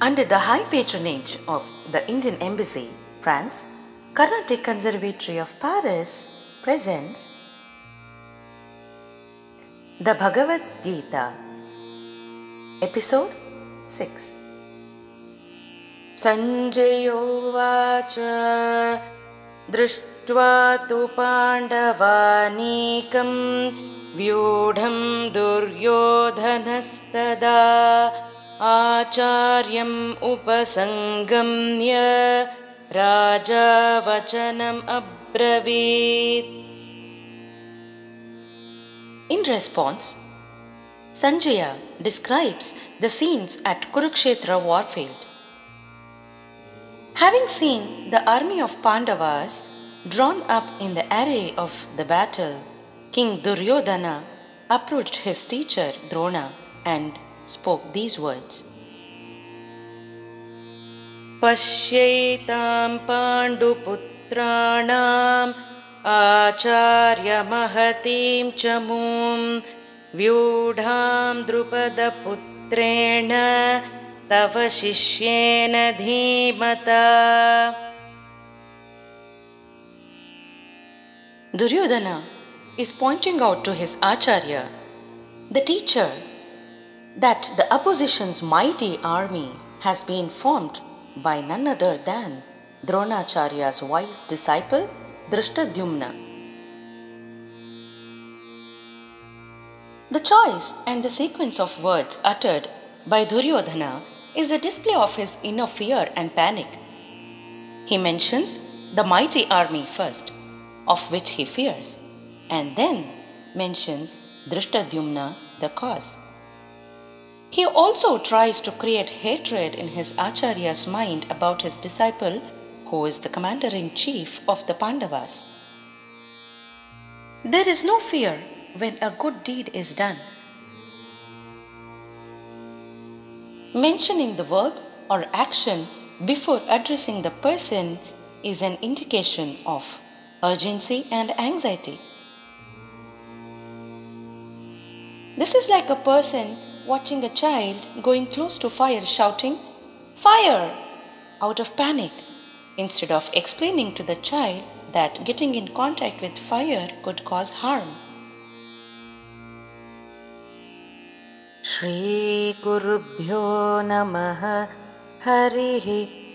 Under the high patronage of the Indian Embassy, France, Carnatic Conservatory of Paris presents the Bhagavad Gita, Episode 6. सञ्जयोवाच दृष्ट्वा तु पाण्डवानीकं व्यूढं दुर्योधनस्तदा आचार्यम् उपसङ्गम्य राजा वचनम् अब्रवीत् In response, Sanjaya describes the scenes at Kurukshetra warfield. Having seen the army of Pandavas drawn up in the array of the battle, King Duryodhana approached his teacher Drona and spoke these words पश्यैतां पाण्डुपुत्राणाम् आचार्यमहतीं च मूं व्यूढां द्रुपदपुत्रेण तव शिष्येन धीमता Duryodhana is pointing out to his Acharya, the teacher, that the opposition's mighty army has been formed by none other than Dronacharya's wise disciple Drishtadyumna. The choice and the sequence of words uttered by Duryodhana is a display of his inner fear and panic. He mentions the mighty army first, of which he fears, and then mentions Drishtadyumna, the cause. He also tries to create hatred in his Acharya's mind about his disciple, who is the commander in chief of the Pandavas. There is no fear when a good deed is done. Mentioning the verb or action before addressing the person is an indication of urgency and anxiety. This is like a person watching a child going close to fire shouting, Fire! out of panic, instead of explaining to the child that getting in contact with fire could cause harm. श्रीगुरुभ्यो नमः हरिः ॐ